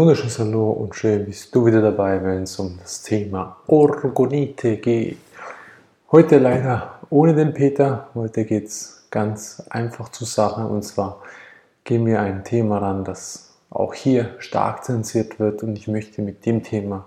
wunderschönes Hallo und schön bist du wieder dabei, wenn es um das Thema Orgonite geht. Heute leider ohne den Peter. Heute geht es ganz einfach zur Sache und zwar gehen wir ein Thema ran, das auch hier stark zensiert wird und ich möchte mit dem Thema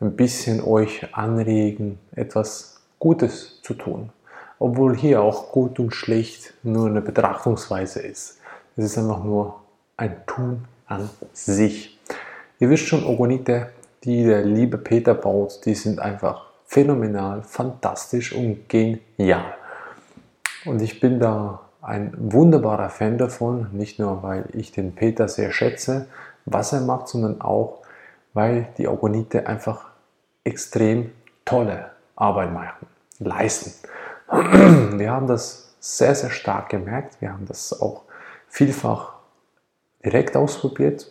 ein bisschen euch anregen, etwas Gutes zu tun. Obwohl hier auch gut und schlecht nur eine Betrachtungsweise ist. Es ist einfach nur ein Tun an sich. Ihr wisst schon, Ogonite, die der liebe Peter baut, die sind einfach phänomenal, fantastisch und genial. Und ich bin da ein wunderbarer Fan davon, nicht nur weil ich den Peter sehr schätze, was er macht, sondern auch, weil die Ogonite einfach extrem tolle Arbeit machen, leisten. Wir haben das sehr, sehr stark gemerkt. Wir haben das auch vielfach direkt ausprobiert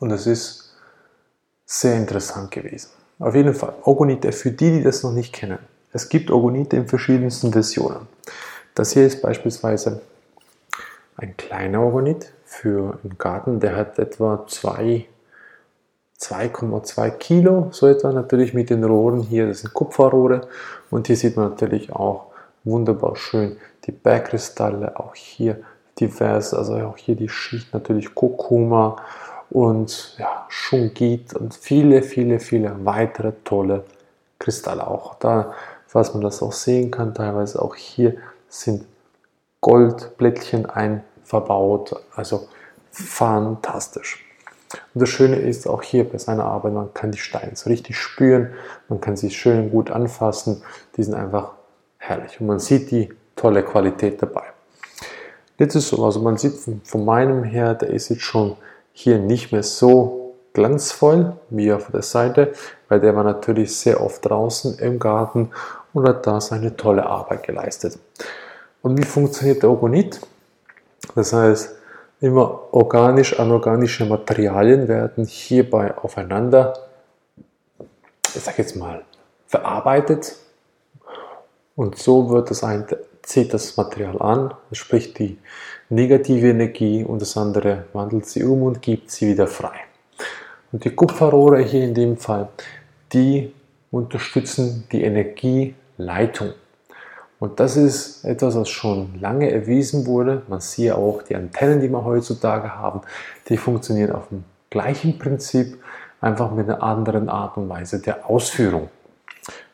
und es ist sehr interessant gewesen. Auf jeden Fall, Ogonite, für die, die das noch nicht kennen. Es gibt Ogonite in verschiedensten Versionen. Das hier ist beispielsweise ein kleiner Ogonit für einen Garten, der hat etwa 2,2 Kilo, so etwa natürlich mit den Rohren hier, das sind Kupferrohre und hier sieht man natürlich auch wunderbar schön die Bergkristalle, auch hier divers, also auch hier die Schicht natürlich Kurkuma und ja, Shungit und viele, viele, viele weitere tolle Kristalle. Auch da, was man das auch sehen kann, teilweise auch hier sind Goldblättchen ein verbaut, also fantastisch. Und das Schöne ist auch hier bei seiner Arbeit, man kann die Steine so richtig spüren, man kann sie schön gut anfassen, die sind einfach herrlich und man sieht die tolle Qualität dabei. Jetzt ist so, also man sieht von, von meinem her, der ist jetzt schon hier nicht mehr so glanzvoll wie auf der Seite, weil der war natürlich sehr oft draußen im Garten und hat da seine tolle Arbeit geleistet. Und wie funktioniert der Orgonit? Das heißt, immer organisch, anorganische Materialien werden hierbei aufeinander, ich sag jetzt mal, verarbeitet und so wird das eine zieht das Material an, sprich die negative Energie und das andere wandelt sie um und gibt sie wieder frei. Und die Kupferrohre hier in dem Fall, die unterstützen die Energieleitung. Und das ist etwas, was schon lange erwiesen wurde. Man sieht auch die Antennen, die wir heutzutage haben, die funktionieren auf dem gleichen Prinzip, einfach mit einer anderen Art und Weise der Ausführung.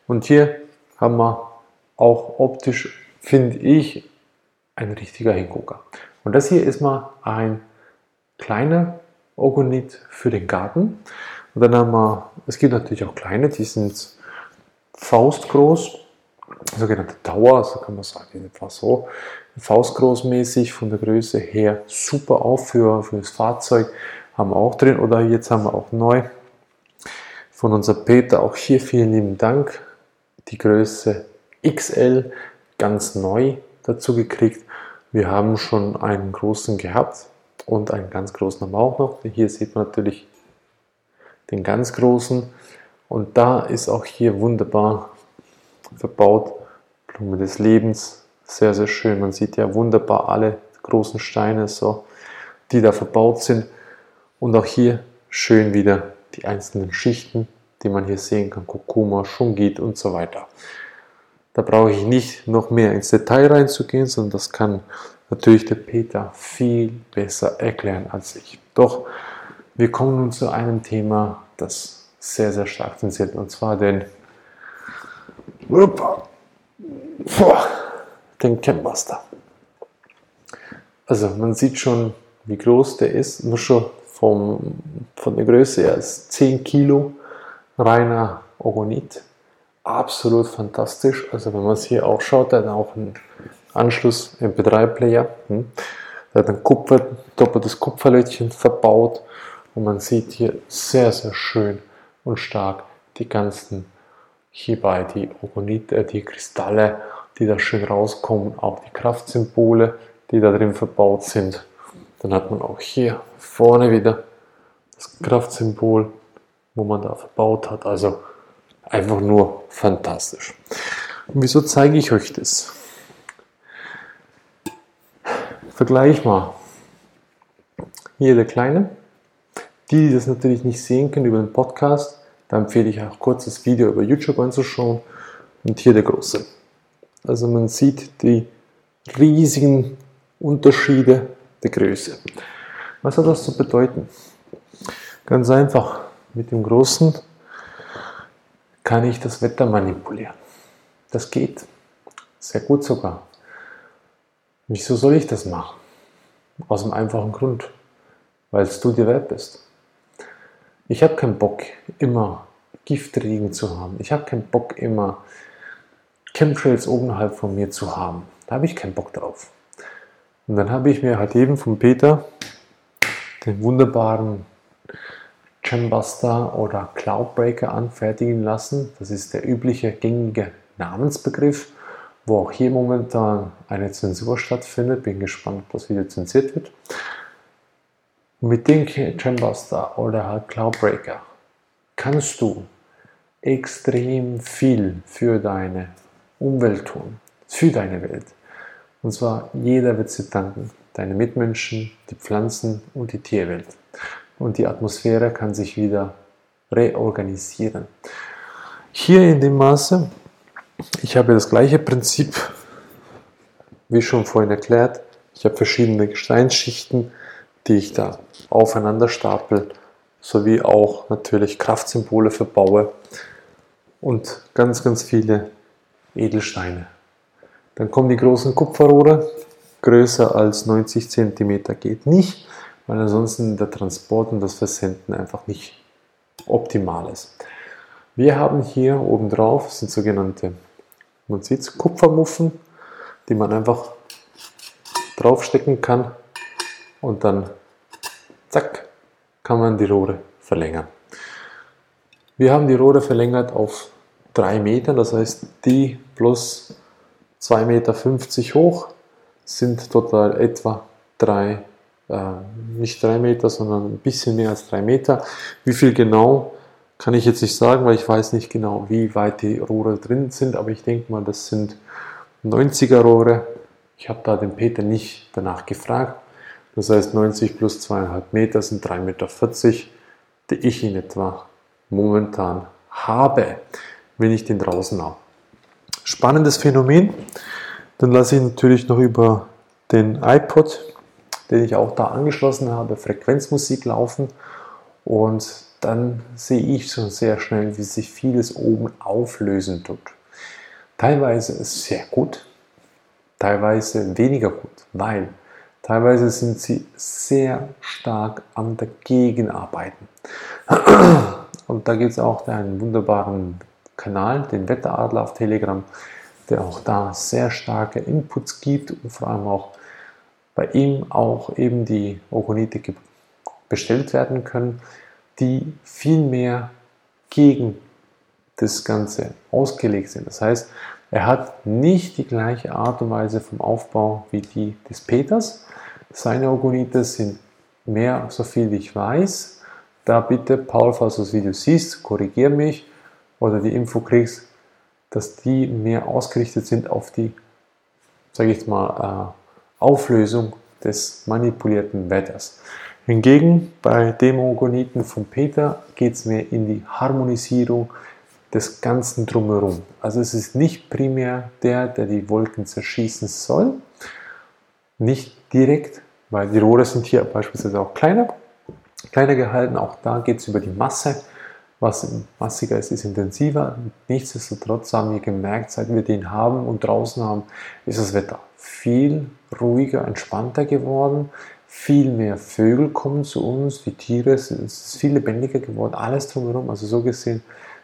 Und hier haben wir auch optisch finde ich, ein richtiger Hingucker. Und das hier ist mal ein kleiner Ogonit für den Garten. Und dann haben wir, es gibt natürlich auch kleine, die sind faustgroß, sogenannte Tower, so kann man sagen, etwa so, faustgroßmäßig von der Größe her super auf für, für das Fahrzeug, haben wir auch drin. Oder jetzt haben wir auch neu von unser Peter, auch hier vielen lieben Dank, die Größe XL ganz neu dazu gekriegt. Wir haben schon einen großen gehabt und einen ganz großen haben wir auch noch. Hier sieht man natürlich den ganz großen und da ist auch hier wunderbar verbaut Blume des Lebens. Sehr, sehr schön. Man sieht ja wunderbar alle großen Steine, so, die da verbaut sind. Und auch hier schön wieder die einzelnen Schichten, die man hier sehen kann. Kurkuma, Shungit und so weiter. Da brauche ich nicht noch mehr ins Detail reinzugehen, sondern das kann natürlich der Peter viel besser erklären als ich. Doch wir kommen nun zu einem Thema, das sehr, sehr stark zensiert, und zwar den, den Campmaster. Also man sieht schon, wie groß der ist, nur schon vom, von der Größe her ist 10 Kilo reiner Ogonit absolut fantastisch. Also wenn man es hier auch schaut, der hat auch einen Anschluss MP3-Player. Hm. Der hat ein Kupfer, doppeltes Kupferlötchen verbaut und man sieht hier sehr, sehr schön und stark die ganzen hierbei die Ogonite, äh, die Kristalle, die da schön rauskommen, auch die Kraftsymbole, die da drin verbaut sind. Dann hat man auch hier vorne wieder das Kraftsymbol, wo man da verbaut hat. Also Einfach nur fantastisch. Und wieso zeige ich euch das? Vergleich mal. Hier der kleine, Die, die das natürlich nicht sehen können über den Podcast, da empfehle ich auch kurz das Video über YouTube anzuschauen. Und hier der große. Also man sieht die riesigen Unterschiede der Größe. Was hat das zu bedeuten? Ganz einfach, mit dem Großen kann ich das Wetter manipulieren. Das geht. Sehr gut sogar. Wieso soll ich das machen? Aus dem einfachen Grund, weil du dir wert bist. Ich habe keinen Bock, immer Giftregen zu haben. Ich habe keinen Bock, immer Chemtrails oberhalb von mir zu haben. Da habe ich keinen Bock drauf. Und dann habe ich mir halt eben von Peter den wunderbaren Jambuster oder Cloudbreaker anfertigen lassen. Das ist der übliche gängige Namensbegriff, wo auch hier momentan eine Zensur stattfindet. Bin gespannt, ob das wieder zensiert wird. mit dem Jambuster oder halt Cloudbreaker kannst du extrem viel für deine Umwelt tun, für deine Welt. Und zwar jeder wird sie danken. Deine Mitmenschen, die Pflanzen und die Tierwelt und die Atmosphäre kann sich wieder reorganisieren. Hier in dem Maße, ich habe das gleiche Prinzip, wie schon vorhin erklärt. Ich habe verschiedene Gesteinsschichten, die ich da aufeinander stapel, sowie auch natürlich Kraftsymbole verbaue und ganz, ganz viele Edelsteine. Dann kommen die großen Kupferrohre, größer als 90 cm geht nicht weil ansonsten der Transport und das Versenden einfach nicht optimal ist. Wir haben hier oben drauf sind sogenannte, man sieht Kupfermuffen, die man einfach draufstecken kann und dann zack kann man die Rohre verlängern. Wir haben die Rohre verlängert auf 3 Meter, das heißt die plus 2,50 Meter hoch sind total etwa 3 Meter äh, nicht drei Meter, sondern ein bisschen mehr als drei Meter. Wie viel genau, kann ich jetzt nicht sagen, weil ich weiß nicht genau, wie weit die Rohre drin sind, aber ich denke mal, das sind 90er Rohre. Ich habe da den Peter nicht danach gefragt. Das heißt, 90 plus 2,5 Meter sind 3,40 Meter, die ich in etwa momentan habe, wenn ich den draußen habe. Spannendes Phänomen. Dann lasse ich natürlich noch über den iPod den ich auch da angeschlossen habe, Frequenzmusik laufen und dann sehe ich schon sehr schnell, wie sich vieles oben auflösen tut. Teilweise ist sehr gut, teilweise weniger gut, weil teilweise sind sie sehr stark am Dagegenarbeiten. Und da gibt es auch einen wunderbaren Kanal, den Wetteradler auf Telegram, der auch da sehr starke Inputs gibt und vor allem auch bei ihm auch eben die Ogonite bestellt werden können, die viel mehr gegen das Ganze ausgelegt sind. Das heißt, er hat nicht die gleiche Art und Weise vom Aufbau wie die des Peters. Seine Ogonite sind mehr, so viel wie ich weiß. Da bitte, Paul, falls du das Video siehst, korrigier mich oder die Info kriegst, dass die mehr ausgerichtet sind auf die, sage ich mal, äh, Auflösung des manipulierten Wetters. Hingegen bei Demogoniten von Peter geht es mehr in die Harmonisierung des Ganzen drumherum. Also es ist nicht primär der, der die Wolken zerschießen soll, nicht direkt, weil die Rohre sind hier beispielsweise auch kleiner, kleiner gehalten. Auch da geht es über die Masse. Was massiger ist, ist intensiver. Nichtsdestotrotz haben wir gemerkt, seit wir den haben und draußen haben, ist das Wetter viel ruhiger, entspannter geworden. Viel mehr Vögel kommen zu uns, die Tiere, es ist viel lebendiger geworden, alles drumherum. Also so gesehen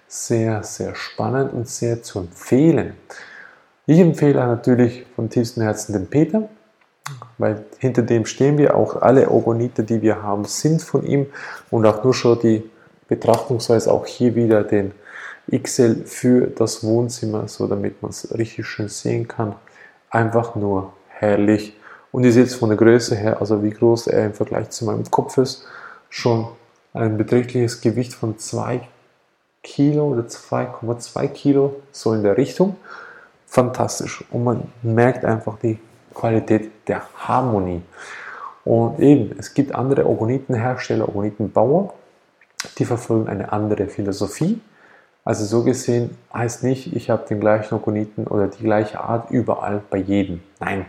sehr, sehr spannend und sehr zu empfehlen. Ich empfehle natürlich von tiefstem Herzen den Peter, weil hinter dem stehen wir. Auch alle Ogonite, die wir haben, sind von ihm und auch nur schon die Betrachtungsweise, auch hier wieder den XL für das Wohnzimmer, so damit man es richtig schön sehen kann einfach nur herrlich. Und ihr seht es von der Größe her, also wie groß er im Vergleich zu meinem Kopf ist, schon ein beträchtliches Gewicht von 2 Kilo oder 2,2 Kilo, so in der Richtung. Fantastisch. Und man merkt einfach die Qualität der Harmonie. Und eben, es gibt andere Orgonitenhersteller, Orgonitenbauer, die verfolgen eine andere Philosophie. Also so gesehen heißt nicht, ich habe den gleichen Orgoniten oder die gleiche Art überall bei jedem. Nein.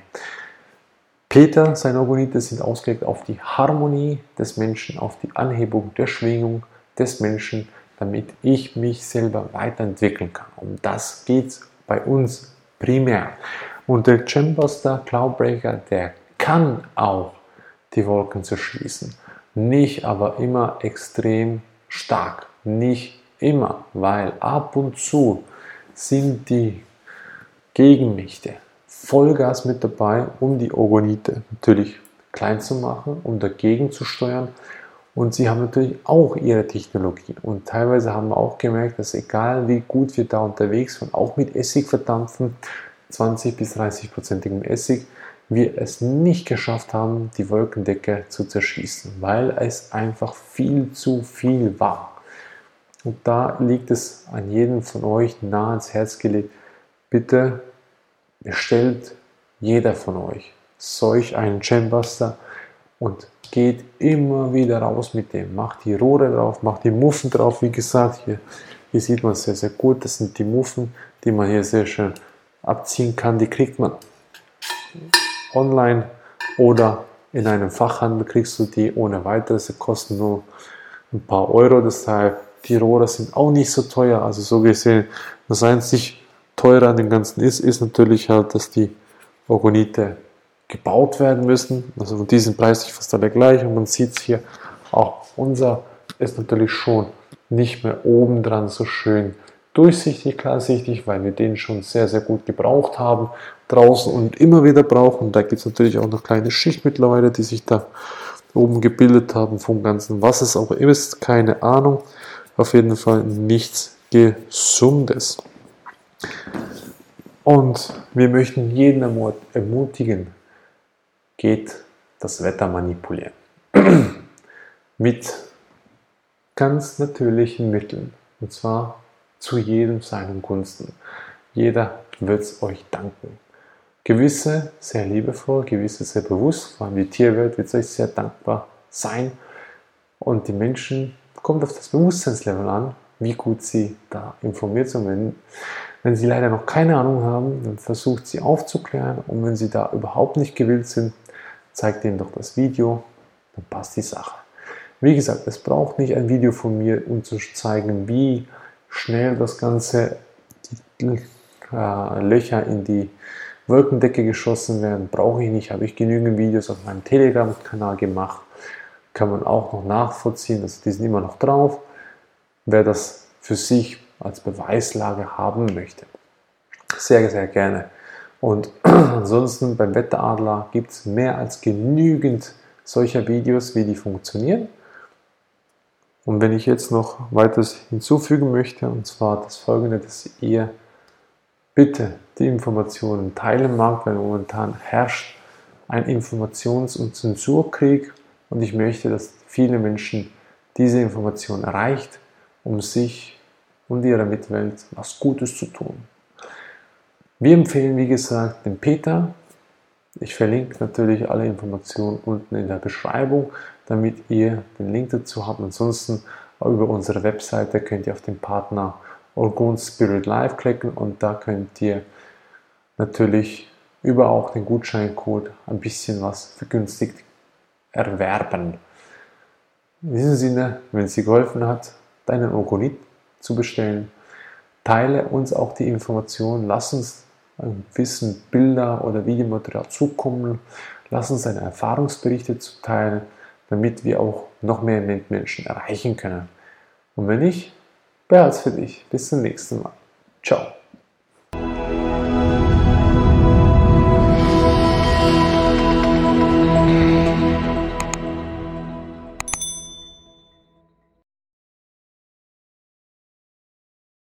Peter, seine Orgonite sind ausgelegt auf die Harmonie des Menschen, auf die Anhebung der Schwingung des Menschen, damit ich mich selber weiterentwickeln kann. Um das geht es bei uns primär. Und der Gembuster Cloudbreaker, der kann auch die Wolken zerschließen. Nicht aber immer extrem stark. Nicht immer, weil ab und zu sind die Gegenmächte Vollgas mit dabei, um die Orgonite natürlich klein zu machen, um dagegen zu steuern. Und sie haben natürlich auch ihre Technologie. Und teilweise haben wir auch gemerkt, dass egal wie gut wir da unterwegs sind, auch mit Essig verdampfen, 20 bis 30 prozentigem Essig, wir es nicht geschafft haben, die Wolkendecke zu zerschießen, weil es einfach viel zu viel war. Und da liegt es an jedem von euch nah ans Herz gelegt, bitte bestellt jeder von euch solch einen Chambuster und geht immer wieder raus mit dem. Macht die Rohre drauf, macht die Muffen drauf. Wie gesagt, hier, hier sieht man sehr, sehr gut. Das sind die Muffen, die man hier sehr schön abziehen kann. Die kriegt man online oder in einem Fachhandel kriegst du die ohne weiteres. Sie kosten nur ein paar Euro. Deshalb, die Rohre sind auch nicht so teuer. Also so gesehen, das einzig teurer an dem Ganzen ist, ist natürlich halt, dass die Orgonite gebaut werden müssen. Also von diesem Preis ist fast alle gleich. Und man sieht es hier, auch unser ist natürlich schon nicht mehr oben dran so schön durchsichtig, klarsichtig, weil wir den schon sehr, sehr gut gebraucht haben draußen und immer wieder brauchen. Da gibt es natürlich auch noch kleine Schicht mittlerweile, die sich da oben gebildet haben vom Ganzen. Was es auch ist, keine Ahnung. Auf jeden Fall nichts Gesundes. Und wir möchten jeden ermutigen, geht das Wetter manipulieren. Mit ganz natürlichen Mitteln. Und zwar zu jedem seinen Gunsten. Jeder wird es euch danken. Gewisse sehr liebevoll, gewisse sehr bewusst, vor allem die Tierwelt wird euch sehr dankbar sein. Und die Menschen, kommt auf das Bewusstseinslevel an, wie gut sie da informiert sind. Wenn, wenn sie leider noch keine Ahnung haben, dann versucht sie aufzuklären. Und wenn sie da überhaupt nicht gewillt sind, zeigt ihnen doch das Video, dann passt die Sache. Wie gesagt, es braucht nicht ein Video von mir, um zu zeigen, wie schnell das Ganze, die äh, Löcher in die Wolkendecke geschossen werden, brauche ich nicht. Habe ich genügend Videos auf meinem Telegram-Kanal gemacht. Kann man auch noch nachvollziehen, also die sind immer noch drauf. Wer das für sich als Beweislage haben möchte. Sehr, sehr gerne. Und ansonsten beim Wetteradler gibt es mehr als genügend solcher Videos, wie die funktionieren. Und wenn ich jetzt noch weiteres hinzufügen möchte, und zwar das folgende, dass ihr bitte die Informationen teilen mag, weil momentan herrscht ein Informations- und Zensurkrieg und ich möchte, dass viele Menschen diese Information erreicht, um sich und ihrer Mitwelt was Gutes zu tun. Wir empfehlen, wie gesagt, den Peter. Ich verlinke natürlich alle Informationen unten in der Beschreibung damit ihr den Link dazu habt. Ansonsten über unsere Webseite könnt ihr auf den Partner Orgon Spirit Live klicken und da könnt ihr natürlich über auch den Gutscheincode ein bisschen was vergünstigt erwerben. In diesem Sinne, wenn es dir geholfen hat, deinen Orgonit zu bestellen, teile uns auch die Informationen, lass uns ein Wissen, Bilder oder Videomaterial zukommen, lass uns deine Erfahrungsberichte zuteilen damit wir auch noch mehr Menschen erreichen können. Und wenn nicht, es für dich. Bis zum nächsten Mal. Ciao.